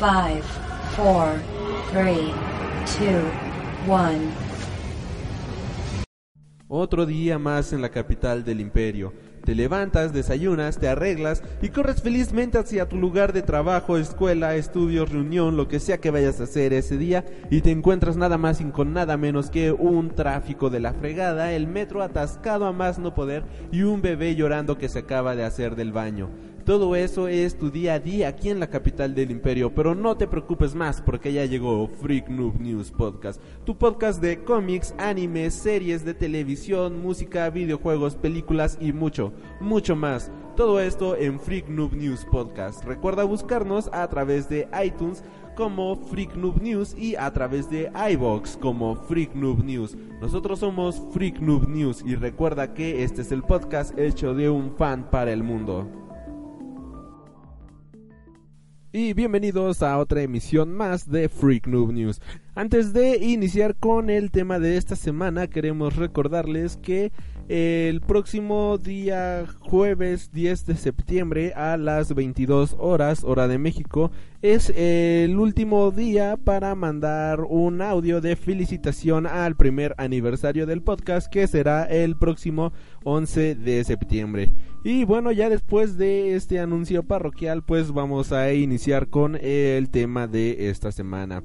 5, 4, 3, 2, 1. Otro día más en la capital del imperio. Te levantas, desayunas, te arreglas y corres felizmente hacia tu lugar de trabajo, escuela, estudios, reunión, lo que sea que vayas a hacer ese día y te encuentras nada más y con nada menos que un tráfico de la fregada, el metro atascado a más no poder y un bebé llorando que se acaba de hacer del baño. Todo eso es tu día a día aquí en la capital del imperio, pero no te preocupes más porque ya llegó Freak Noob News Podcast, tu podcast de cómics, animes, series de televisión, música, videojuegos, películas y mucho, mucho más. Todo esto en Freak Noob News Podcast. Recuerda buscarnos a través de iTunes como Freak Noob News y a través de iBox como Freak Noob News. Nosotros somos Freak Noob News y recuerda que este es el podcast hecho de un fan para el mundo. Y bienvenidos a otra emisión más de Freak Noob News. Antes de iniciar con el tema de esta semana, queremos recordarles que el próximo día jueves 10 de septiembre a las 22 horas hora de México es el último día para mandar un audio de felicitación al primer aniversario del podcast que será el próximo 11 de septiembre. Y bueno, ya después de este anuncio parroquial, pues vamos a iniciar con el tema de esta semana.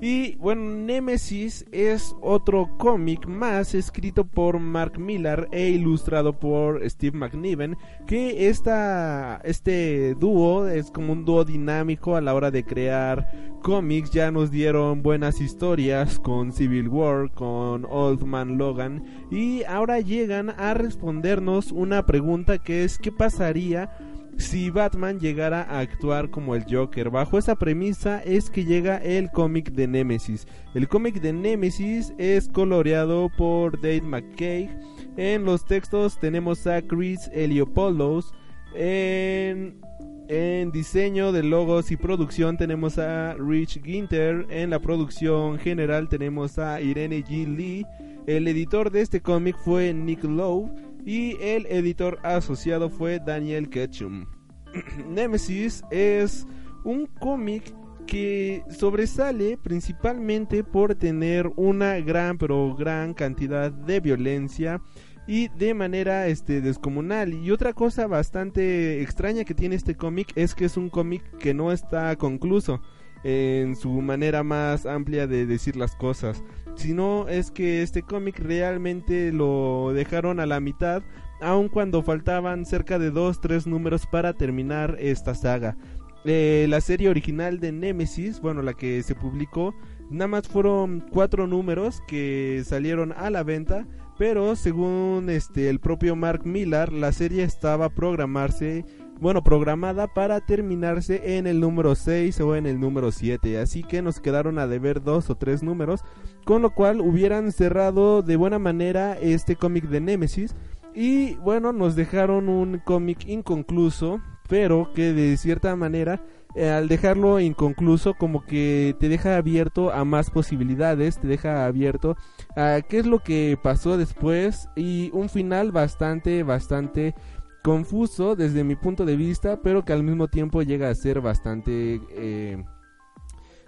Y bueno, Nemesis es otro cómic más escrito por Mark Millar e ilustrado por Steve McNiven, que esta, este dúo es como un dúo dinámico a la hora de crear cómics. Ya nos dieron buenas historias con Civil War, con Old Man Logan y ahora llegan a respondernos una pregunta que es ¿qué pasaría? Si Batman llegara a actuar como el Joker. Bajo esa premisa es que llega el cómic de Nemesis. El cómic de Nemesis es coloreado por Dave McKay. En los textos tenemos a Chris Eliopoulos. En, en diseño de logos y producción tenemos a Rich Ginter. En la producción general tenemos a Irene G. Lee. El editor de este cómic fue Nick Lowe y el editor asociado fue Daniel Ketchum. Nemesis es un cómic que sobresale principalmente por tener una gran pero gran cantidad de violencia y de manera este descomunal y otra cosa bastante extraña que tiene este cómic es que es un cómic que no está concluso en su manera más amplia de decir las cosas sino es que este cómic realmente lo dejaron a la mitad, aun cuando faltaban cerca de 2-3 números para terminar esta saga. Eh, la serie original de Nemesis, bueno, la que se publicó, nada más fueron 4 números que salieron a la venta, pero según este el propio Mark Millar, la serie estaba programarse bueno, programada para terminarse en el número 6 o en el número 7. Así que nos quedaron a deber dos o tres números, con lo cual hubieran cerrado de buena manera este cómic de Nemesis. Y bueno, nos dejaron un cómic inconcluso, pero que de cierta manera, eh, al dejarlo inconcluso, como que te deja abierto a más posibilidades, te deja abierto a qué es lo que pasó después y un final bastante, bastante confuso desde mi punto de vista, pero que al mismo tiempo llega a ser bastante... Eh,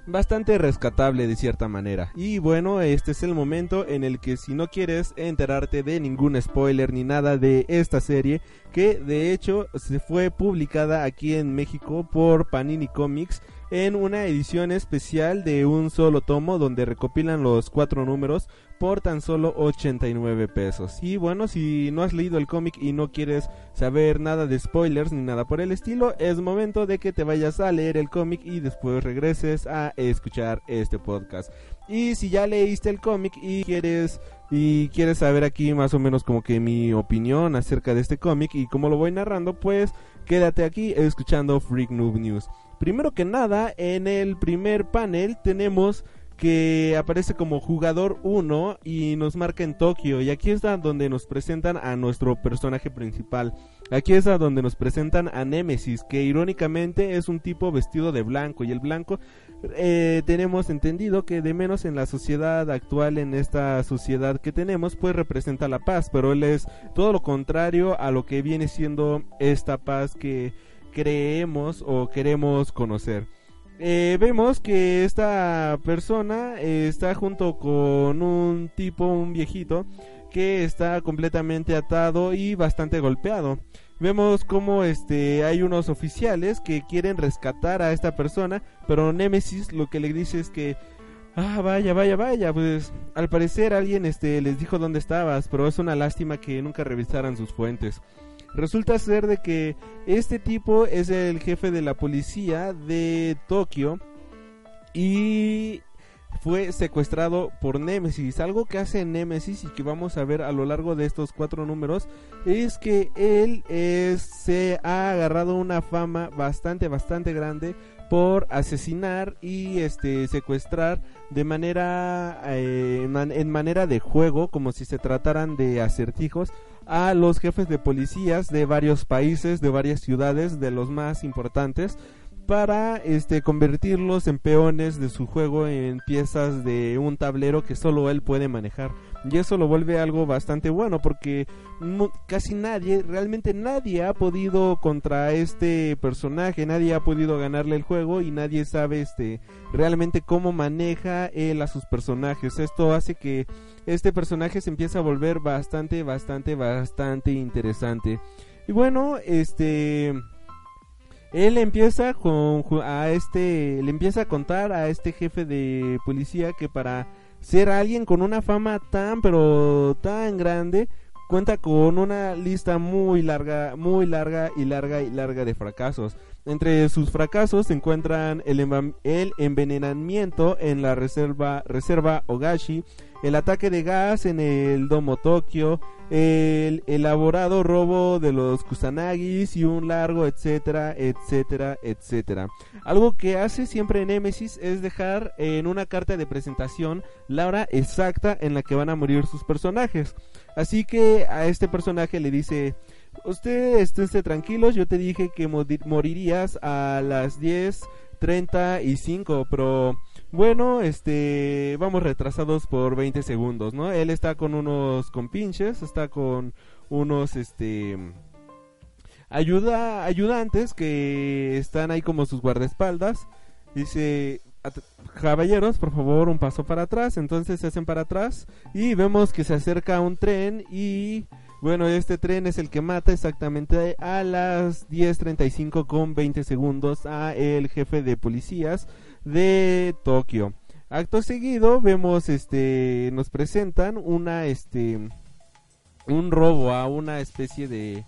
bastante rescatable de cierta manera. Y bueno, este es el momento en el que si no quieres enterarte de ningún spoiler ni nada de esta serie, que de hecho se fue publicada aquí en México por Panini Comics en una edición especial de un solo tomo donde recopilan los cuatro números por tan solo 89 pesos. Y bueno, si no has leído el cómic y no quieres saber nada de spoilers ni nada por el estilo, es momento de que te vayas a leer el cómic y después regreses a escuchar este podcast. Y si ya leíste el cómic y quieres y quieres saber aquí más o menos como que mi opinión acerca de este cómic y cómo lo voy narrando, pues quédate aquí escuchando Freak Noob News. Primero que nada, en el primer panel tenemos que aparece como jugador 1 y nos marca en Tokio. Y aquí está donde nos presentan a nuestro personaje principal. Aquí es donde nos presentan a Nemesis, que irónicamente es un tipo vestido de blanco. Y el blanco eh, tenemos entendido que de menos en la sociedad actual, en esta sociedad que tenemos, pues representa la paz. Pero él es todo lo contrario a lo que viene siendo esta paz que creemos o queremos conocer. Eh, vemos que esta persona eh, está junto con un tipo, un viejito, que está completamente atado y bastante golpeado. Vemos como este hay unos oficiales que quieren rescatar a esta persona, pero Nemesis lo que le dice es que ah, vaya, vaya, vaya, pues al parecer alguien este les dijo dónde estabas, pero es una lástima que nunca revisaran sus fuentes. Resulta ser de que este tipo es el jefe de la policía de Tokio y fue secuestrado por Nemesis. Algo que hace Nemesis y que vamos a ver a lo largo de estos cuatro números es que él se ha agarrado una fama bastante, bastante grande por asesinar y este secuestrar de manera eh, en manera de juego como si se trataran de acertijos a los jefes de policías de varios países, de varias ciudades, de los más importantes, para este convertirlos en peones de su juego en piezas de un tablero que solo él puede manejar. Y eso lo vuelve algo bastante bueno porque casi nadie, realmente nadie ha podido contra este personaje, nadie ha podido ganarle el juego y nadie sabe este realmente cómo maneja él a sus personajes. Esto hace que este personaje se empiece a volver bastante, bastante, bastante interesante. Y bueno, este él empieza con a este le empieza a contar a este jefe de policía que para ser alguien con una fama tan pero tan grande cuenta con una lista muy larga, muy larga y larga y larga de fracasos. Entre sus fracasos se encuentran el, el envenenamiento en la reserva, reserva Ogashi, el ataque de gas en el Domo Tokio, el elaborado robo de los Kusanagis y un largo etcétera, etcétera, etcétera. Algo que hace siempre Nemesis es dejar en una carta de presentación la hora exacta en la que van a morir sus personajes. Así que a este personaje le dice, usted esté tranquilos, yo te dije que morirías a las 10.35, pero bueno, este, vamos retrasados por 20 segundos, ¿no? Él está con unos compinches, está con unos, este, ayuda, ayudantes que están ahí como sus guardaespaldas. Dice, caballeros, por favor, un paso para atrás. Entonces se hacen para atrás y vemos que se acerca un tren y bueno, este tren es el que mata exactamente a las 10.35 con 20 segundos a el jefe de policías de Tokio. Acto seguido vemos este nos presentan una este un robo a una especie de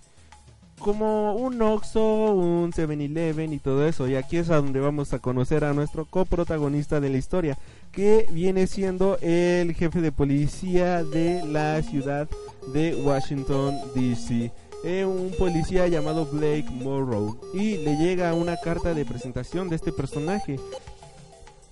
como un Oxxo, un 7-Eleven y todo eso. Y aquí es a donde vamos a conocer a nuestro coprotagonista de la historia, que viene siendo el jefe de policía de la ciudad de Washington, D.C. Eh, un policía llamado Blake Morrow. Y le llega una carta de presentación de este personaje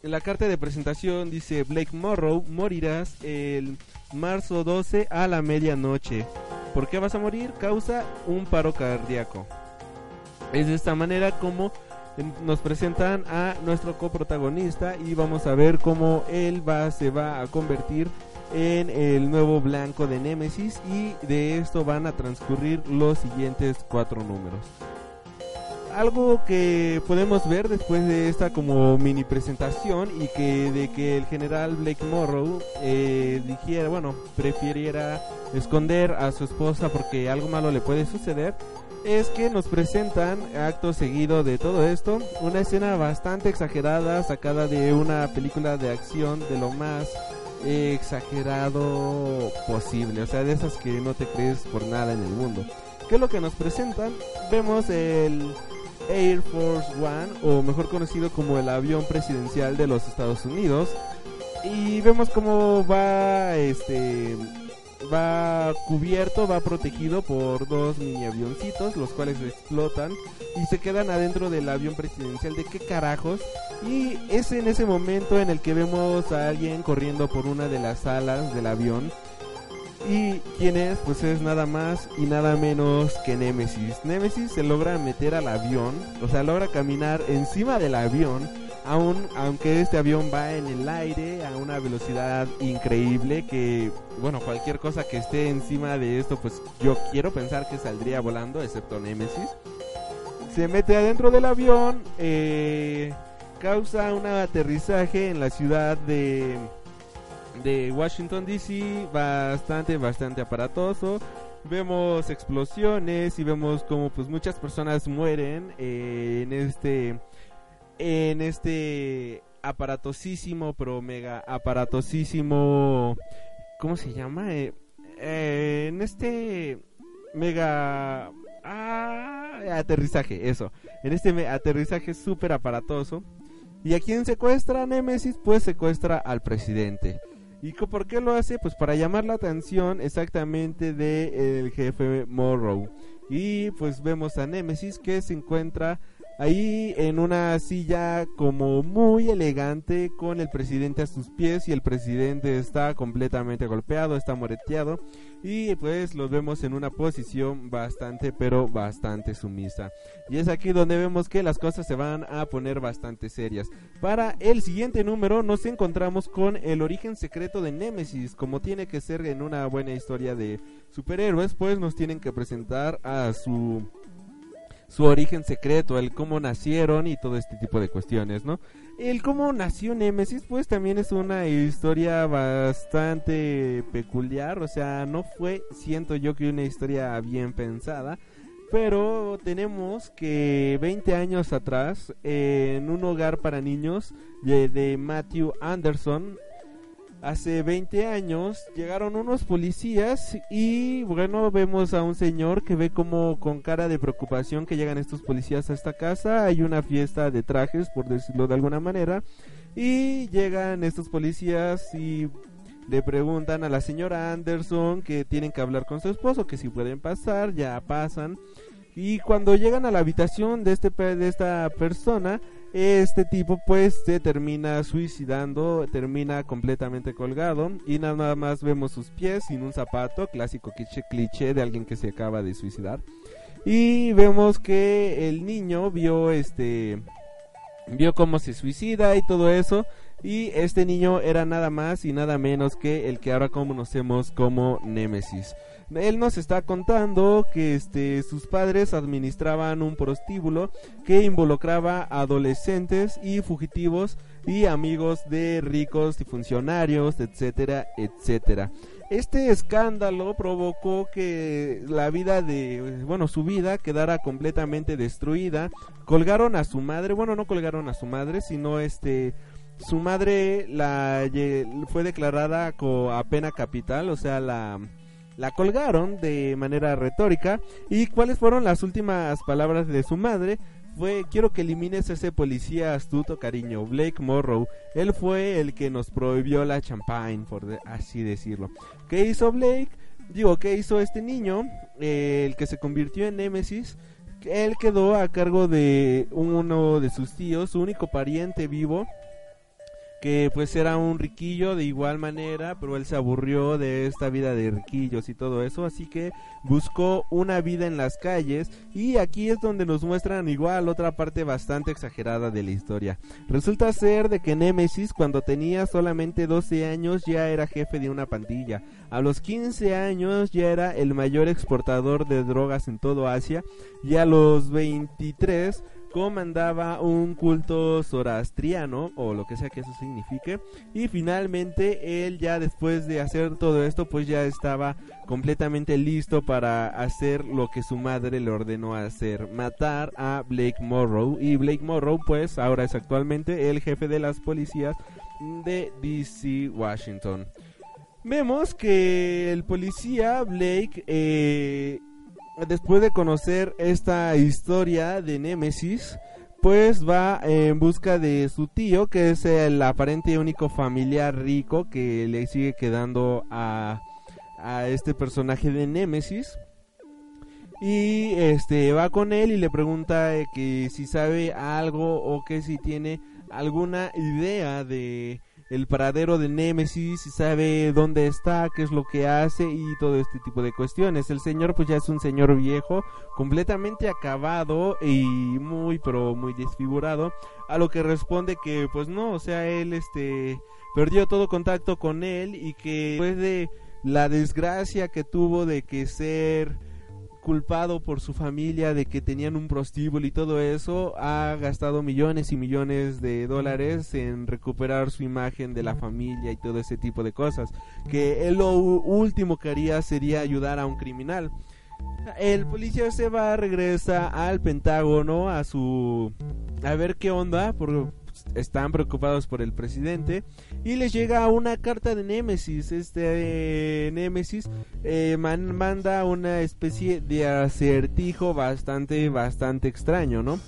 en la carta de presentación dice Blake Morrow, morirás el marzo 12 a la medianoche. ¿Por qué vas a morir? Causa un paro cardíaco. Es de esta manera como nos presentan a nuestro coprotagonista y vamos a ver cómo él se va a convertir en el nuevo blanco de Nemesis y de esto van a transcurrir los siguientes cuatro números algo que podemos ver después de esta como mini presentación y que de que el general Blake Morrow eh, dijera, bueno, prefiriera esconder a su esposa porque algo malo le puede suceder, es que nos presentan acto seguido de todo esto una escena bastante exagerada sacada de una película de acción de lo más exagerado posible, o sea, de esas que no te crees por nada en el mundo. ¿Qué es lo que nos presentan? Vemos el Air Force One, o mejor conocido como el avión presidencial de los Estados Unidos. Y vemos cómo va este va cubierto, va protegido por dos mini avioncitos, los cuales explotan y se quedan adentro del avión presidencial. ¿De qué carajos? Y es en ese momento en el que vemos a alguien corriendo por una de las alas del avión. Y quién es, pues es nada más y nada menos que Nemesis. Nemesis se logra meter al avión, o sea, logra caminar encima del avión aún aunque este avión va en el aire a una velocidad increíble que bueno cualquier cosa que esté encima de esto pues yo quiero pensar que saldría volando excepto Nemesis se mete adentro del avión eh, causa un aterrizaje en la ciudad de de Washington DC bastante bastante aparatoso vemos explosiones y vemos como pues muchas personas mueren eh, en este en este aparatosísimo, pero mega aparatosísimo, ¿cómo se llama? Eh, eh, en este mega ah, aterrizaje, eso, en este aterrizaje súper aparatoso. ¿Y a quién secuestra Nemesis? Pues secuestra al presidente. ¿Y por qué lo hace? Pues para llamar la atención exactamente del el jefe Morrow. Y pues vemos a Nemesis que se encuentra ahí en una silla como muy elegante con el presidente a sus pies y el presidente está completamente golpeado, está moreteado y pues los vemos en una posición bastante pero bastante sumisa. Y es aquí donde vemos que las cosas se van a poner bastante serias. Para el siguiente número nos encontramos con el origen secreto de Nemesis, como tiene que ser en una buena historia de superhéroes, pues nos tienen que presentar a su su origen secreto, el cómo nacieron y todo este tipo de cuestiones, ¿no? El cómo nació Nemesis, pues también es una historia bastante peculiar, o sea, no fue, siento yo que una historia bien pensada, pero tenemos que 20 años atrás, en un hogar para niños de, de Matthew Anderson, Hace 20 años llegaron unos policías y bueno, vemos a un señor que ve como con cara de preocupación que llegan estos policías a esta casa. Hay una fiesta de trajes, por decirlo de alguna manera. Y llegan estos policías y le preguntan a la señora Anderson que tienen que hablar con su esposo, que si pueden pasar, ya pasan. Y cuando llegan a la habitación de, este, de esta persona, este tipo pues se termina suicidando, termina completamente colgado y nada más vemos sus pies sin un zapato, clásico cliché, de alguien que se acaba de suicidar. Y vemos que el niño vio este vio cómo se suicida y todo eso y este niño era nada más y nada menos que el que ahora conocemos como Nemesis él nos está contando que este, sus padres administraban un prostíbulo que involucraba adolescentes y fugitivos y amigos de ricos y funcionarios, etcétera, etcétera. Este escándalo provocó que la vida de, bueno, su vida quedara completamente destruida. Colgaron a su madre, bueno, no colgaron a su madre, sino este, su madre la fue declarada a pena capital, o sea, la la colgaron de manera retórica. ¿Y cuáles fueron las últimas palabras de su madre? Fue, quiero que elimines ese policía astuto, cariño, Blake Morrow. Él fue el que nos prohibió la champagne, por así decirlo. ¿Qué hizo Blake? Digo, ¿qué hizo este niño? Eh, el que se convirtió en Nemesis. Él quedó a cargo de uno de sus tíos, su único pariente vivo, que pues era un riquillo de igual manera, pero él se aburrió de esta vida de riquillos y todo eso, así que buscó una vida en las calles y aquí es donde nos muestran igual otra parte bastante exagerada de la historia. Resulta ser de que Nemesis cuando tenía solamente 12 años ya era jefe de una pandilla. A los 15 años ya era el mayor exportador de drogas en todo Asia y a los 23 comandaba un culto zoroastriano o lo que sea que eso signifique. Y finalmente él ya después de hacer todo esto pues ya estaba completamente listo para hacer lo que su madre le ordenó hacer matar a Blake Morrow. Y Blake Morrow pues ahora es actualmente el jefe de las policías de DC Washington. Vemos que el policía Blake eh, después de conocer esta historia de Nemesis, pues va en busca de su tío, que es el aparente único familiar rico que le sigue quedando a, a este personaje de Nemesis y este va con él y le pregunta eh, que si sabe algo o que si tiene alguna idea de el paradero de Nemesis, si sabe dónde está, qué es lo que hace y todo este tipo de cuestiones. El señor pues ya es un señor viejo, completamente acabado y muy pero muy desfigurado, a lo que responde que pues no, o sea, él este perdió todo contacto con él y que después de la desgracia que tuvo de que ser culpado por su familia de que tenían un prostíbulo y todo eso, ha gastado millones y millones de dólares en recuperar su imagen de la familia y todo ese tipo de cosas. Que él lo último que haría sería ayudar a un criminal. El policía se va, regresa al Pentágono a su... a ver qué onda, por, están preocupados por el presidente y les llega una carta de Némesis. Este eh, Némesis eh, manda una especie de acertijo bastante, bastante extraño, ¿no?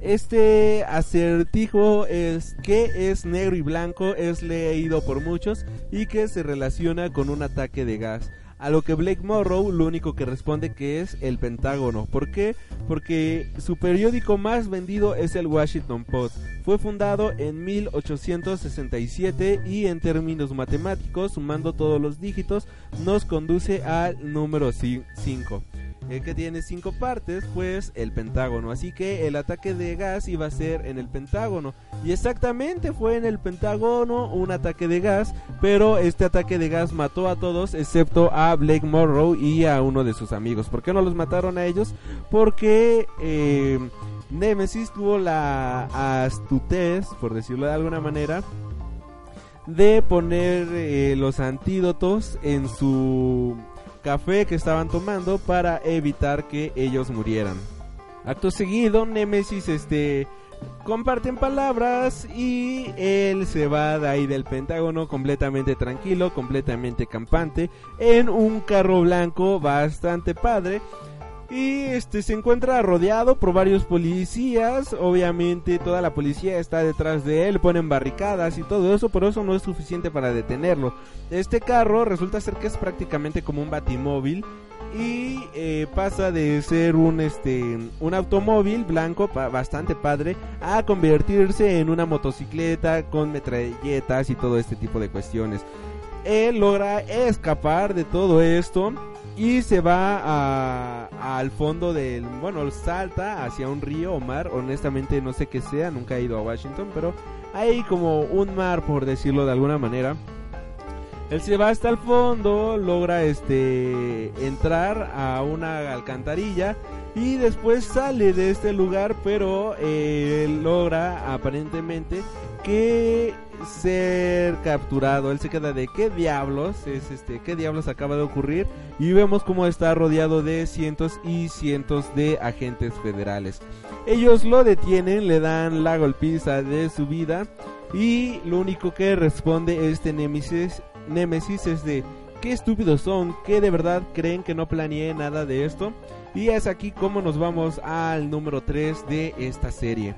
Este acertijo es que es negro y blanco, es leído por muchos y que se relaciona con un ataque de gas. A lo que Blake Morrow lo único que responde que es el Pentágono. ¿Por qué? Porque su periódico más vendido es el Washington Post. Fue fundado en 1867 y en términos matemáticos, sumando todos los dígitos, nos conduce al número 5 el que tiene cinco partes, pues el Pentágono. Así que el ataque de gas iba a ser en el Pentágono. Y exactamente fue en el Pentágono un ataque de gas, pero este ataque de gas mató a todos excepto a Blake Morrow y a uno de sus amigos. ¿Por qué no los mataron a ellos? Porque eh, Nemesis tuvo la astutez, por decirlo de alguna manera, de poner eh, los antídotos en su café que estaban tomando para evitar que ellos murieran. Acto seguido, Nemesis este comparten palabras y él se va de ahí del Pentágono completamente tranquilo, completamente campante, en un carro blanco bastante padre y este se encuentra rodeado por varios policías. Obviamente toda la policía está detrás de él, ponen barricadas y todo eso, pero eso no es suficiente para detenerlo. Este carro resulta ser que es prácticamente como un batimóvil y eh, pasa de ser un este un automóvil blanco bastante padre a convertirse en una motocicleta con metralletas y todo este tipo de cuestiones. Él logra escapar de todo esto y se va al fondo del, bueno, salta hacia un río o mar, honestamente no sé qué sea, nunca he ido a Washington, pero hay como un mar por decirlo de alguna manera. Él se va hasta el fondo, logra este entrar a una alcantarilla y después sale de este lugar, pero eh, logra aparentemente que ser capturado. Él se queda de qué diablos es este, qué diablos acaba de ocurrir y vemos cómo está rodeado de cientos y cientos de agentes federales. Ellos lo detienen, le dan la golpiza de su vida y lo único que responde este Nemesis, Nemesis es de qué estúpidos son, que de verdad creen que no planeé nada de esto. Y es aquí como nos vamos al número 3 de esta serie.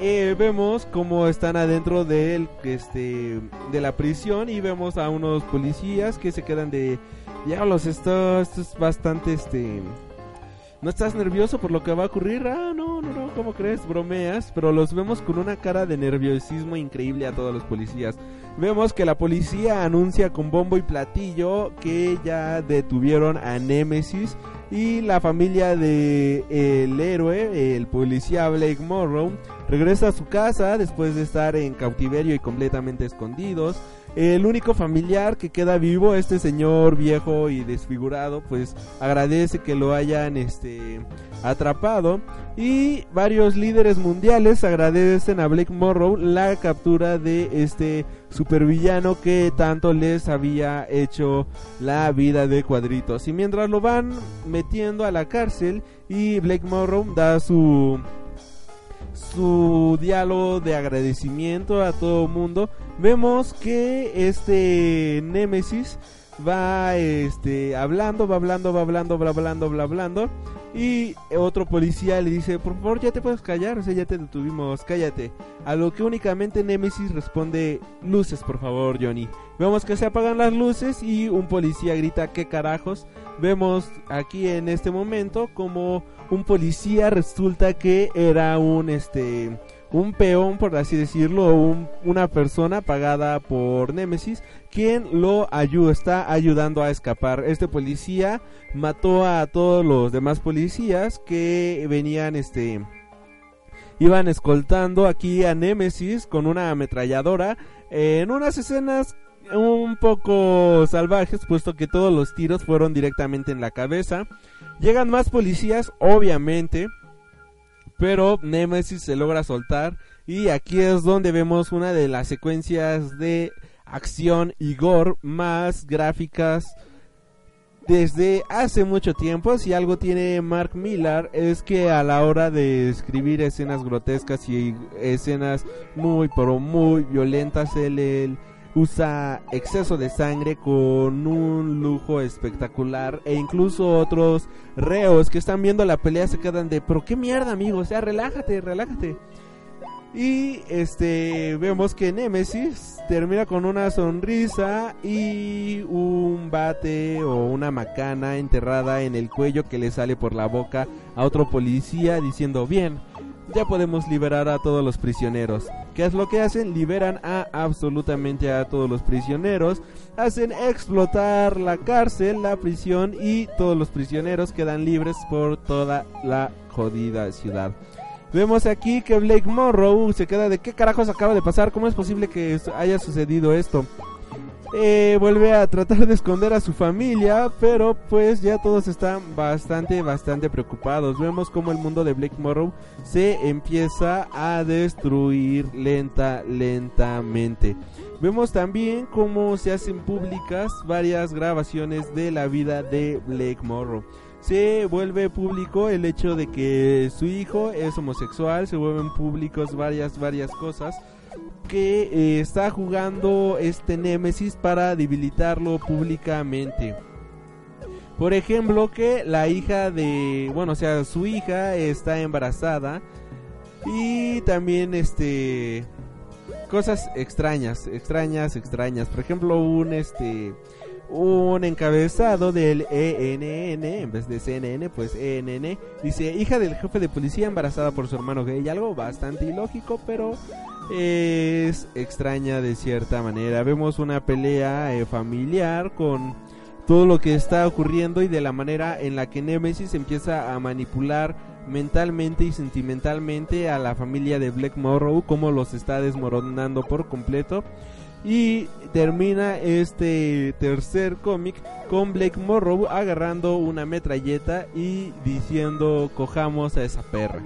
Eh, vemos cómo están adentro de, este, de la prisión y vemos a unos policías que se quedan de... Diablos, esto, esto es bastante este... ¿No estás nervioso por lo que va a ocurrir? Ah, no, no, no, ¿cómo crees? Bromeas, pero los vemos con una cara de nerviosismo increíble a todos los policías. Vemos que la policía anuncia con bombo y platillo que ya detuvieron a Nemesis y la familia de héroe, el policía Blake Morrow, regresa a su casa después de estar en cautiverio y completamente escondidos. El único familiar que queda vivo, este señor viejo y desfigurado, pues agradece que lo hayan este atrapado y varios líderes mundiales agradecen a Blake Morrow la captura de este supervillano que tanto les había hecho la vida de cuadritos. Y mientras lo van metiendo a la cárcel y Blake Morrow da su su diálogo de agradecimiento a todo mundo, vemos que este Némesis va este hablando, va hablando, va hablando, va hablando, va hablando Y otro policía le dice, por favor ya te puedes callar, o sea, ya te detuvimos, cállate. A lo que únicamente Nemesis responde, luces por favor Johnny. Vemos que se apagan las luces y un policía grita, ¿qué carajos? Vemos aquí en este momento como un policía resulta que era un este un peón, por así decirlo, un, una persona pagada por Nemesis, quien lo ayuda, está ayudando a escapar. Este policía mató a todos los demás policías que venían, este, iban escoltando aquí a Nemesis con una ametralladora en unas escenas un poco salvajes, puesto que todos los tiros fueron directamente en la cabeza. Llegan más policías, obviamente pero Nemesis se logra soltar y aquí es donde vemos una de las secuencias de acción y gore más gráficas desde hace mucho tiempo. Si algo tiene Mark Millar es que a la hora de escribir escenas grotescas y escenas muy pero muy violentas él usa exceso de sangre con un lujo espectacular e incluso otros reos que están viendo la pelea se quedan de pero qué mierda amigo, o sea, relájate, relájate. Y este vemos que Nemesis termina con una sonrisa y un bate o una macana enterrada en el cuello que le sale por la boca a otro policía diciendo, "Bien, ya podemos liberar a todos los prisioneros. ¿Qué es lo que hacen? Liberan a absolutamente a todos los prisioneros, hacen explotar la cárcel, la prisión y todos los prisioneros quedan libres por toda la jodida ciudad. Vemos aquí que Blake Morrow se queda de qué carajos acaba de pasar, cómo es posible que haya sucedido esto. Eh, vuelve a tratar de esconder a su familia, pero pues ya todos están bastante, bastante preocupados. Vemos como el mundo de Blake Morrow se empieza a destruir lenta, lentamente. Vemos también cómo se hacen públicas varias grabaciones de la vida de Blake Morrow se vuelve público el hecho de que su hijo es homosexual, se vuelven públicos varias, varias cosas que eh, está jugando este Nemesis para debilitarlo públicamente. Por ejemplo, que la hija de, bueno, o sea, su hija está embarazada y también este cosas extrañas, extrañas, extrañas. Por ejemplo, un este un encabezado del ENN en vez de CNN, pues ENN dice hija del jefe de policía embarazada por su hermano gay, algo bastante ilógico, pero es extraña de cierta manera. Vemos una pelea eh, familiar con todo lo que está ocurriendo y de la manera en la que Nemesis empieza a manipular mentalmente y sentimentalmente a la familia de Black Morrow, como los está desmoronando por completo. Y termina este tercer cómic con Blake Morrow agarrando una metralleta y diciendo cojamos a esa perra.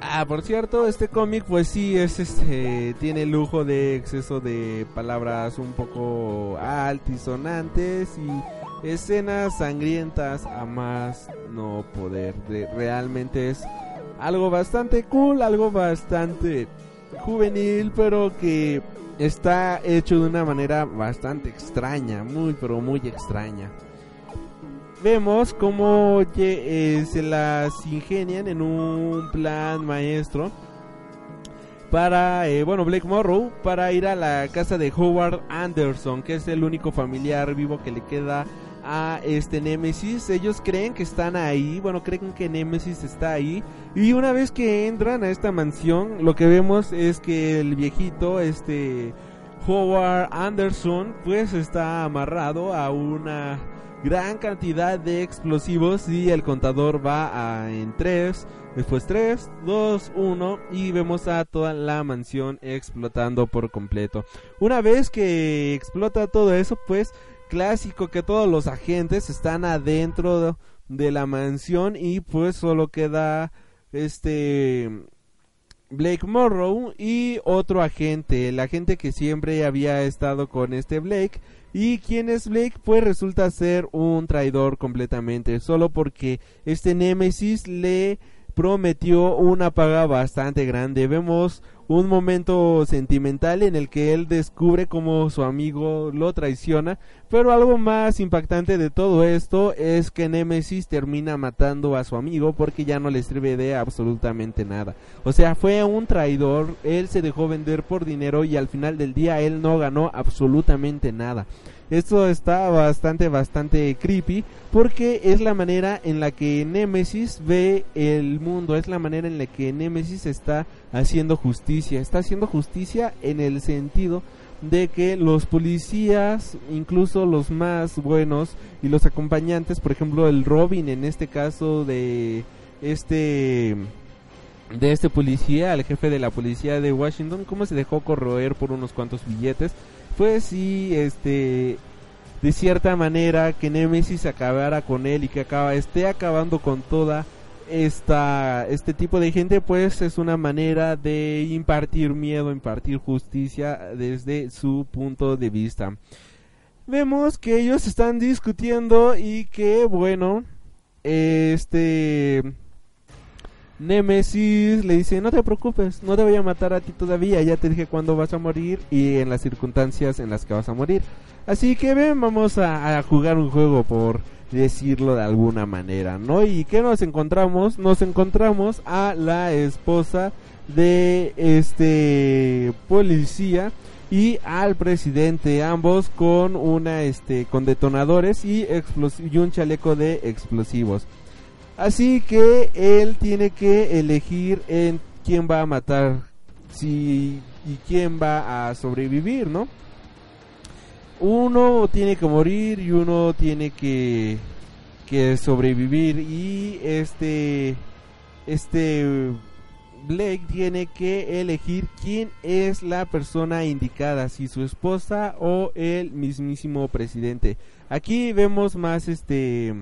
Ah, por cierto, este cómic pues sí es este tiene lujo de exceso de palabras un poco altisonantes y escenas sangrientas a más no poder. De, realmente es algo bastante cool, algo bastante juvenil, pero que está hecho de una manera bastante extraña, muy pero muy extraña vemos cómo eh, se las ingenian en un plan maestro para, eh, bueno, Blake Morrow, para ir a la casa de Howard Anderson, que es el único familiar vivo que le queda a este Nemesis. Ellos creen que están ahí, bueno, creen que Nemesis está ahí. Y una vez que entran a esta mansión, lo que vemos es que el viejito, este Howard Anderson, pues está amarrado a una gran cantidad de explosivos. Y el contador va a, en 3, después 3, 2, 1 y vemos a toda la mansión explotando por completo. Una vez que explota todo eso, pues clásico que todos los agentes están adentro de la mansión. Y pues solo queda este Blake Morrow y otro agente, el agente que siempre había estado con este Blake ¿Y quién es Blake? Pues resulta ser un traidor completamente, solo porque este Némesis le prometió una paga bastante grande. Vemos un momento sentimental en el que él descubre cómo su amigo lo traiciona, pero algo más impactante de todo esto es que Nemesis termina matando a su amigo porque ya no le sirve de absolutamente nada. O sea, fue un traidor, él se dejó vender por dinero y al final del día él no ganó absolutamente nada. Esto está bastante, bastante creepy porque es la manera en la que Nemesis ve el mundo, es la manera en la que Nemesis está haciendo justicia. Está haciendo justicia en el sentido de que los policías, incluso los más buenos y los acompañantes, por ejemplo el Robin en este caso de este de este policía, el jefe de la policía de Washington, cómo se dejó corroer por unos cuantos billetes pues sí, este, de cierta manera que Nemesis acabara con él y que acaba, esté acabando con toda esta, este tipo de gente, pues es una manera de impartir miedo, impartir justicia desde su punto de vista. Vemos que ellos están discutiendo y que, bueno, este Nemesis le dice, no te preocupes, no te voy a matar a ti todavía, ya te dije cuándo vas a morir y en las circunstancias en las que vas a morir. Así que ven, vamos a, jugar un juego por decirlo de alguna manera, ¿no? ¿Y qué nos encontramos? Nos encontramos a la esposa de este policía y al presidente, ambos con una este con detonadores y, y un chaleco de explosivos. Así que él tiene que elegir en quién va a matar y quién va a sobrevivir, ¿no? Uno tiene que morir y uno tiene que que sobrevivir y este este Blake tiene que elegir quién es la persona indicada, si su esposa o el mismísimo presidente. Aquí vemos más este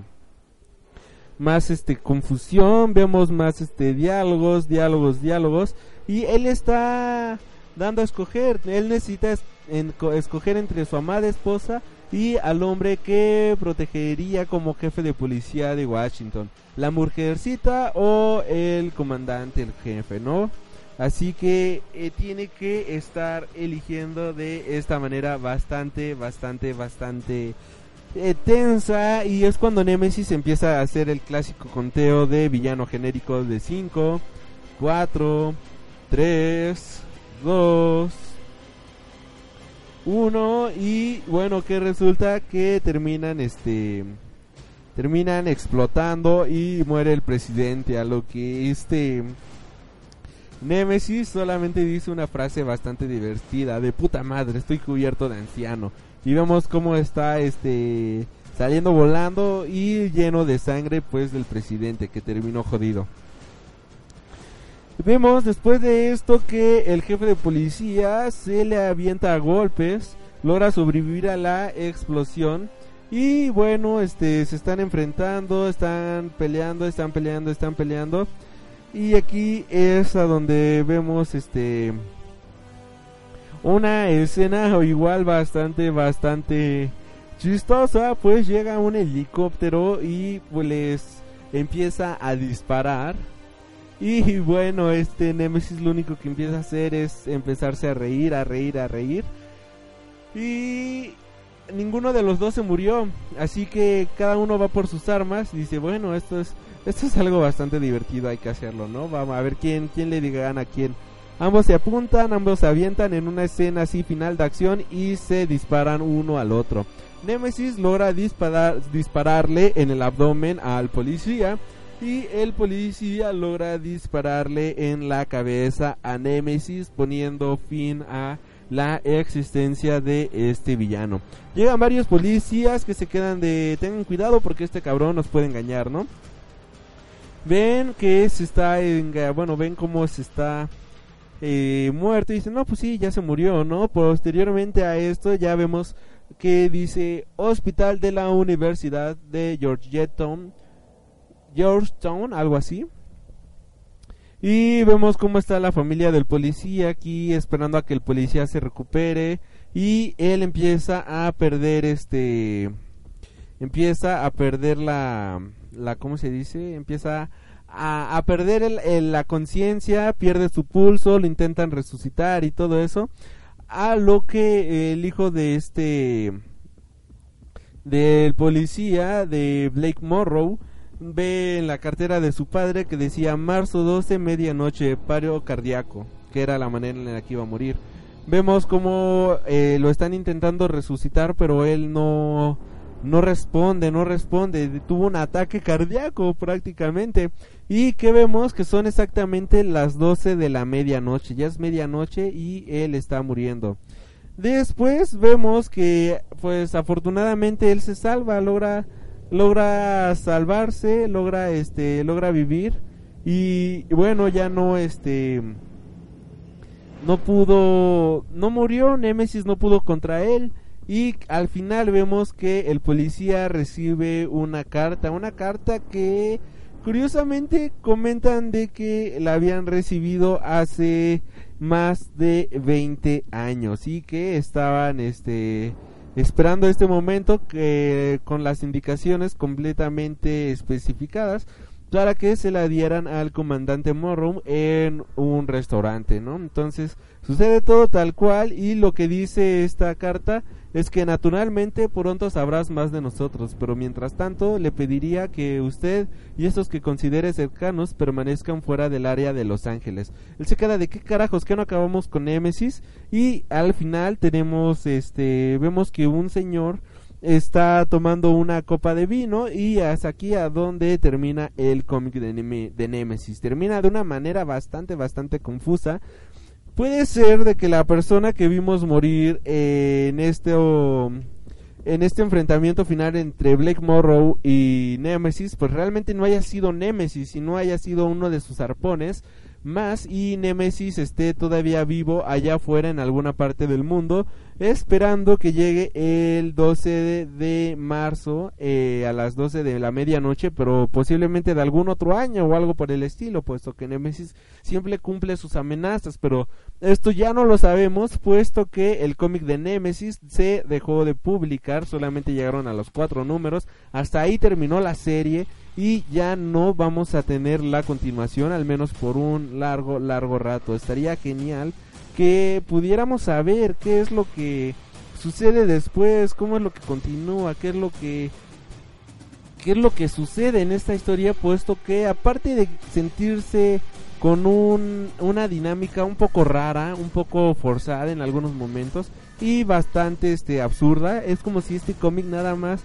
más este confusión, vemos más este diálogos, diálogos, diálogos y él está dando a escoger, él necesita escoger entre su amada esposa y al hombre que protegería como jefe de policía de Washington, la mujercita o el comandante, el jefe, ¿no? Así que eh, tiene que estar eligiendo de esta manera bastante, bastante, bastante eh, tensa y es cuando Nemesis empieza a hacer el clásico conteo de villano genérico de 5, 4, 3, 2, 1 y bueno que resulta que terminan este terminan explotando y muere el presidente a lo que este Nemesis solamente dice una frase bastante divertida de puta madre estoy cubierto de anciano y vemos cómo está este saliendo volando y lleno de sangre pues del presidente que terminó jodido. Vemos después de esto que el jefe de policía se le avienta a golpes, logra sobrevivir a la explosión y bueno, este se están enfrentando, están peleando, están peleando, están peleando y aquí es a donde vemos este una escena igual bastante, bastante chistosa, pues llega un helicóptero y pues les empieza a disparar. Y bueno, este Nemesis lo único que empieza a hacer es empezarse a reír, a reír, a reír. Y ninguno de los dos se murió, así que cada uno va por sus armas y dice, bueno, esto es esto es algo bastante divertido, hay que hacerlo, ¿no? Vamos a ver quién quién le diga a quién. Ambos se apuntan, ambos se avientan en una escena así final de acción y se disparan uno al otro. Nemesis logra disparar, dispararle en el abdomen al policía y el policía logra dispararle en la cabeza a Nemesis poniendo fin a la existencia de este villano. Llegan varios policías que se quedan de tengan cuidado porque este cabrón nos puede engañar, ¿no? Ven que se está en, bueno, ven cómo se está eh, muerto y dicen, no, pues sí, ya se murió, ¿no? Posteriormente a esto ya vemos que dice Hospital de la Universidad de Georgetown, Georgetown, algo así. Y vemos cómo está la familia del policía aquí esperando a que el policía se recupere y él empieza a perder este empieza a perder la la cómo se dice, empieza a, perder la conciencia, pierde su pulso, lo intentan resucitar y todo eso. A lo que el hijo de este del policía de Blake Morrow ve en la cartera de su padre que decía marzo 12 medianoche paro cardíaco que era la manera en la que iba a morir vemos como eh, lo están intentando resucitar pero él no no responde no responde. Tuvo un ataque cardíaco prácticamente. Y que vemos que son exactamente las 12 de la medianoche. Ya es medianoche y él está muriendo. Después vemos que pues afortunadamente él se salva logra logra salvarse, logra este logra vivir. Y bueno, ya no este no pudo no murió, Nemesis no pudo contra él y al final vemos que el policía recibe una carta, una carta que curiosamente comentan de que la habían recibido hace más de 20 años y que estaban este esperando este momento que con las indicaciones completamente especificadas para que se la dieran al comandante Morrow en un restaurante, ¿no? Entonces sucede todo tal cual y lo que dice esta carta es que naturalmente pronto sabrás más de nosotros, pero mientras tanto le pediría que usted y estos que considere cercanos permanezcan fuera del área de Los Ángeles. Él se queda de qué carajos que no acabamos con Nemesis y al final tenemos este vemos que un señor está tomando una copa de vino y es aquí a donde termina el cómic de, de Nemesis. Termina de una manera bastante bastante confusa Puede ser de que la persona que vimos morir en este en este enfrentamiento final entre Blake Morrow y Nemesis, pues realmente no haya sido Nemesis y no haya sido uno de sus arpones, más y Nemesis esté todavía vivo allá afuera en alguna parte del mundo, esperando que llegue el 12 de, marzo eh, a las 12 de la medianoche, pero posiblemente de algún otro año o algo por el estilo, puesto que Nemesis siempre cumple sus amenazas, pero esto ya no lo sabemos, puesto que el cómic de Nemesis se dejó de publicar, solamente llegaron a los cuatro números, hasta ahí terminó la serie y ya no vamos a tener la continuación al menos por un largo largo rato. Estaría genial que pudiéramos saber qué es lo que sucede después cómo es lo que continúa qué es lo que qué es lo que sucede en esta historia puesto que aparte de sentirse con un, una dinámica un poco rara un poco forzada en algunos momentos y bastante este absurda es como si este cómic nada más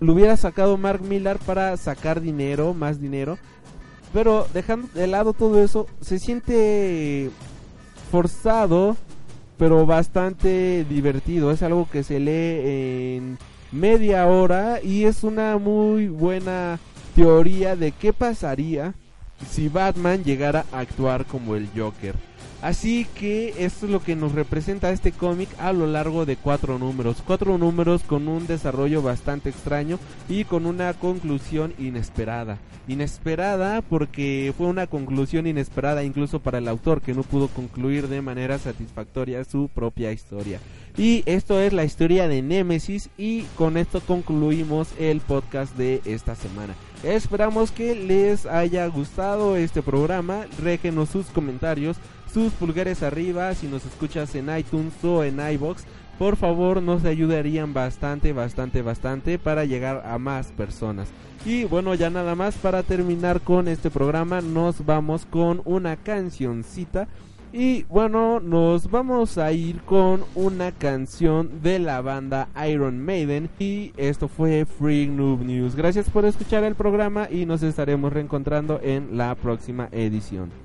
lo hubiera sacado Mark Millar para sacar dinero, más dinero. Pero dejando de lado todo eso, se siente forzado, pero bastante divertido. Es algo que se lee en media hora y es una muy buena teoría de qué pasaría si Batman llegara a actuar como el Joker. Así que esto es lo que nos representa este cómic a lo largo de cuatro números. Cuatro números con un desarrollo bastante extraño y con una conclusión inesperada. Inesperada porque fue una conclusión inesperada incluso para el autor que no pudo concluir de manera satisfactoria su propia historia. Y esto es la historia de Nemesis y con esto concluimos el podcast de esta semana. Esperamos que les haya gustado este programa. Régenos sus comentarios sus pulgares arriba si nos escuchas en iTunes o en iBox. Por favor, nos ayudarían bastante, bastante, bastante para llegar a más personas. Y bueno, ya nada más para terminar con este programa, nos vamos con una cancioncita. Y bueno, nos vamos a ir con una canción de la banda Iron Maiden. Y esto fue Free Noob News. Gracias por escuchar el programa y nos estaremos reencontrando en la próxima edición.